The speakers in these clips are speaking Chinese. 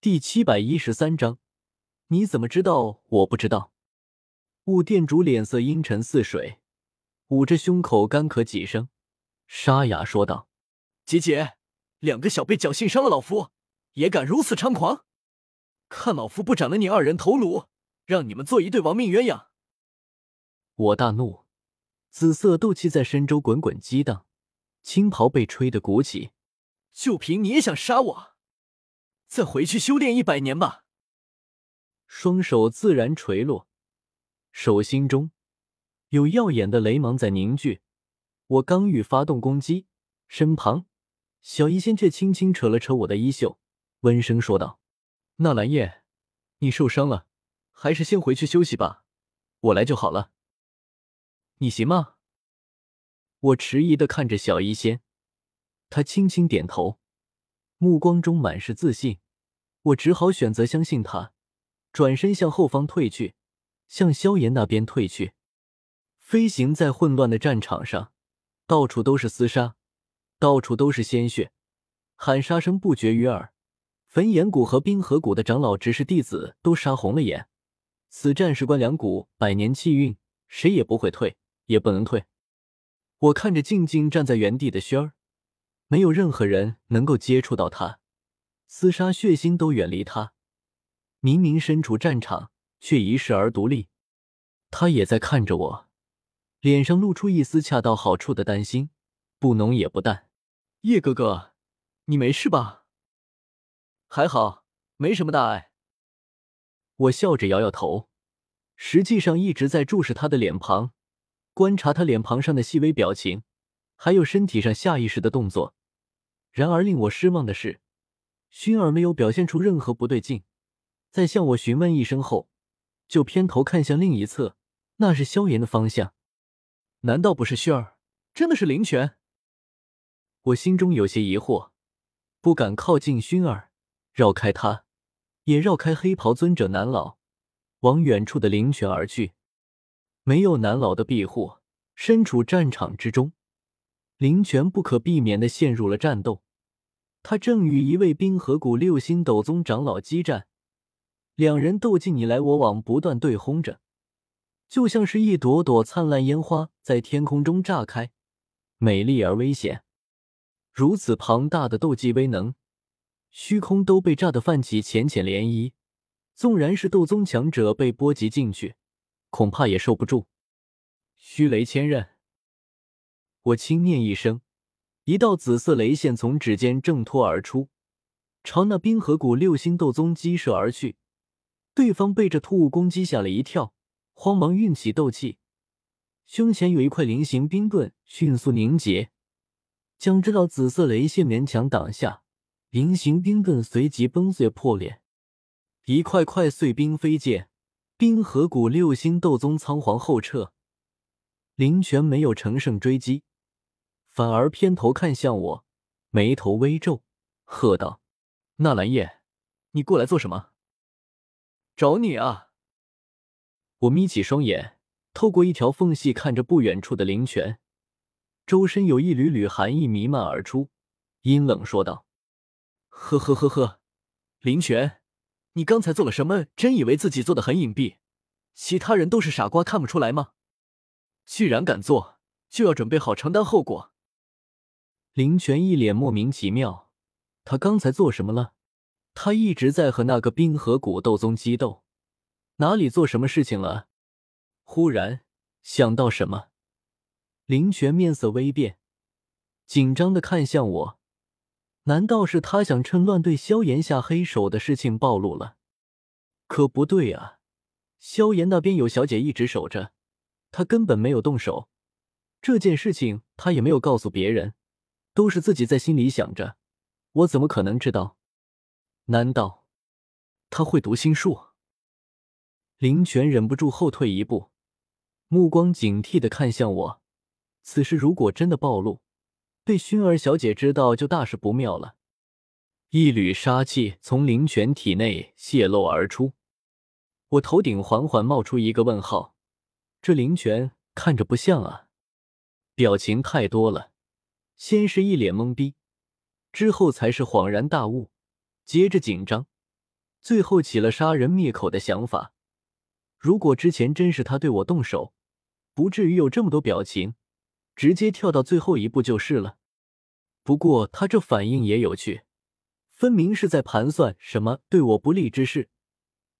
第七百一十三章，你怎么知道我不知道？雾店主脸色阴沉似水，捂着胸口干咳几声，沙哑说道：“姐姐，两个小辈侥幸伤了老夫，也敢如此猖狂？看老夫不斩了你二人头颅，让你们做一对亡命鸳鸯！”我大怒，紫色斗气在身周滚滚激荡，青袍被吹得鼓起。就凭你也想杀我？再回去修炼一百年吧！双手自然垂落，手心中有耀眼的雷芒在凝聚。我刚欲发动攻击，身旁小医仙却轻轻扯了扯我的衣袖，温声说道：“纳兰叶，你受伤了，还是先回去休息吧，我来就好了。你行吗？”我迟疑的看着小医仙，他轻轻点头。目光中满是自信，我只好选择相信他，转身向后方退去，向萧炎那边退去。飞行在混乱的战场上，到处都是厮杀，到处都是鲜血，喊杀声不绝于耳。焚炎谷和冰河谷的长老、执事、弟子都杀红了眼。此战事关两股百年气运，谁也不会退，也不能退。我看着静静站在原地的轩儿。没有任何人能够接触到他，厮杀血腥都远离他。明明身处战场，却一世而独立。他也在看着我，脸上露出一丝恰到好处的担心，不浓也不淡。叶哥哥，你没事吧？还好，没什么大碍。我笑着摇摇头，实际上一直在注视他的脸庞，观察他脸庞上的细微表情，还有身体上下意识的动作。然而令我失望的是，薰儿没有表现出任何不对劲，在向我询问一声后，就偏头看向另一侧，那是萧炎的方向。难道不是熏儿，真的是林泉？我心中有些疑惑，不敢靠近薰儿，绕开他，也绕开黑袍尊者南老，往远处的灵泉而去。没有南老的庇护，身处战场之中。林泉不可避免的陷入了战斗，他正与一位冰河谷六星斗宗长老激战，两人斗技你来我往，不断对轰着，就像是一朵朵灿烂烟花在天空中炸开，美丽而危险。如此庞大的斗技威能，虚空都被炸得泛起浅浅涟漪，纵然是斗宗强者被波及进去，恐怕也受不住。虚雷千刃。我轻念一声，一道紫色雷线从指尖挣脱而出，朝那冰河谷六星斗宗击射而去。对方被这突兀攻击吓了一跳，慌忙运起斗气，胸前有一块菱形冰盾迅速凝结，将这道紫色雷线勉强挡下。菱形冰盾随即崩碎破裂，一块块碎冰飞溅，冰河谷六星斗宗仓皇后撤。林泉没有乘胜追击。反而偏头看向我，眉头微皱，喝道：“纳兰叶，你过来做什么？”“找你啊！”我眯起双眼，透过一条缝隙看着不远处的灵泉，周身有一缕缕寒意弥漫而出，阴冷说道：“呵呵呵呵，灵泉，你刚才做了什么？真以为自己做的很隐蔽，其他人都是傻瓜看不出来吗？既然敢做，就要准备好承担后果。”林泉一脸莫名其妙，他刚才做什么了？他一直在和那个冰河谷斗宗激斗，哪里做什么事情了？忽然想到什么，林泉面色微变，紧张的看向我。难道是他想趁乱对萧炎下黑手的事情暴露了？可不对啊，萧炎那边有小姐一直守着，他根本没有动手。这件事情他也没有告诉别人。都是自己在心里想着，我怎么可能知道？难道他会读心术？林泉忍不住后退一步，目光警惕的看向我。此事如果真的暴露，被薰儿小姐知道，就大事不妙了。一缕杀气从林泉体内泄露而出，我头顶缓缓冒出一个问号。这林泉看着不像啊，表情太多了。先是一脸懵逼，之后才是恍然大悟，接着紧张，最后起了杀人灭口的想法。如果之前真是他对我动手，不至于有这么多表情，直接跳到最后一步就是了。不过他这反应也有趣，分明是在盘算什么对我不利之事，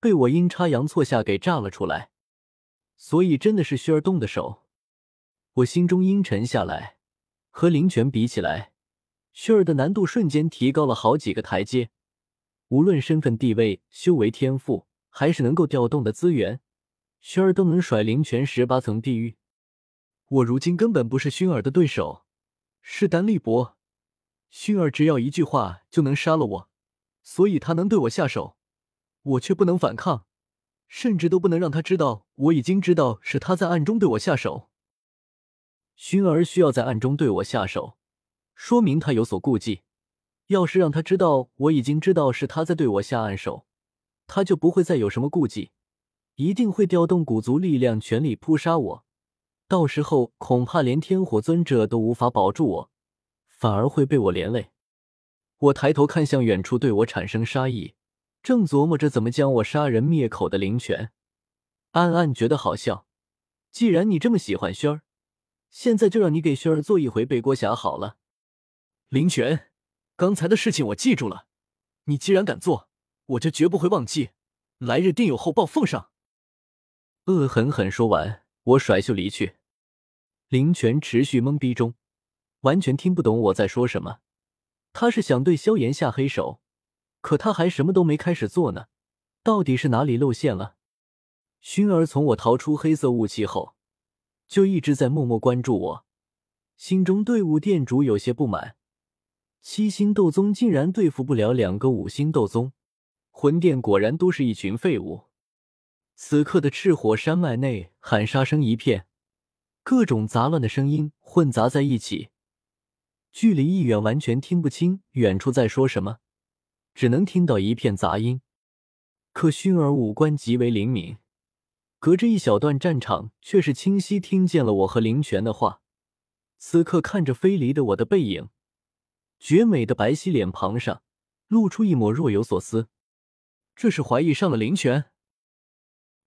被我阴差阳错下给炸了出来。所以真的是薛儿动的手，我心中阴沉下来。和灵泉比起来，薛儿的难度瞬间提高了好几个台阶。无论身份地位、修为天赋，还是能够调动的资源，薰儿都能甩灵泉十八层地狱。我如今根本不是薰儿的对手，势单力薄。薰儿只要一句话就能杀了我，所以他能对我下手，我却不能反抗，甚至都不能让他知道我已经知道是他在暗中对我下手。熏儿需要在暗中对我下手，说明他有所顾忌。要是让他知道我已经知道是他在对我下暗手，他就不会再有什么顾忌，一定会调动古族力量全力扑杀我。到时候恐怕连天火尊者都无法保住我，反而会被我连累。我抬头看向远处对我产生杀意，正琢磨着怎么将我杀人灭口的灵泉，暗暗觉得好笑。既然你这么喜欢轩儿，现在就让你给薰儿做一回背锅侠好了，林泉。刚才的事情我记住了，你既然敢做，我就绝不会忘记，来日定有厚报奉上。恶狠狠说完，我甩袖离去。林泉持续懵逼中，完全听不懂我在说什么。他是想对萧炎下黑手，可他还什么都没开始做呢，到底是哪里露馅了？薰儿从我逃出黑色雾气后，就一直在默默关注我，心中对五店主有些不满。七星斗宗竟然对付不了两个五星斗宗，魂殿果然都是一群废物。此刻的赤火山脉内喊杀声一片，各种杂乱的声音混杂在一起，距离一远完全听不清远处在说什么，只能听到一片杂音。可熏儿五官极为灵敏，隔着一小段战场却是清晰听见了我和林泉的话。此刻看着飞离的我的背影。绝美的白皙脸庞上露出一抹若有所思，这是怀疑上了林泉。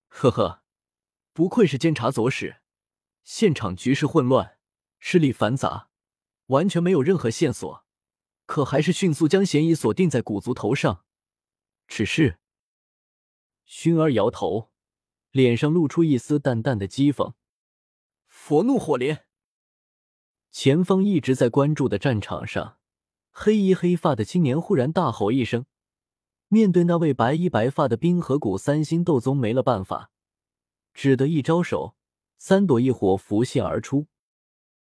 呵呵，不愧是监察左使，现场局势混乱，势力繁杂，完全没有任何线索，可还是迅速将嫌疑锁定在古族头上。只是，薰儿摇头，脸上露出一丝淡淡的讥讽。佛怒火莲，前方一直在关注的战场上。黑衣黑发的青年忽然大吼一声，面对那位白衣白发的冰河谷三星斗宗，没了办法，只得一招手，三朵异火浮现而出。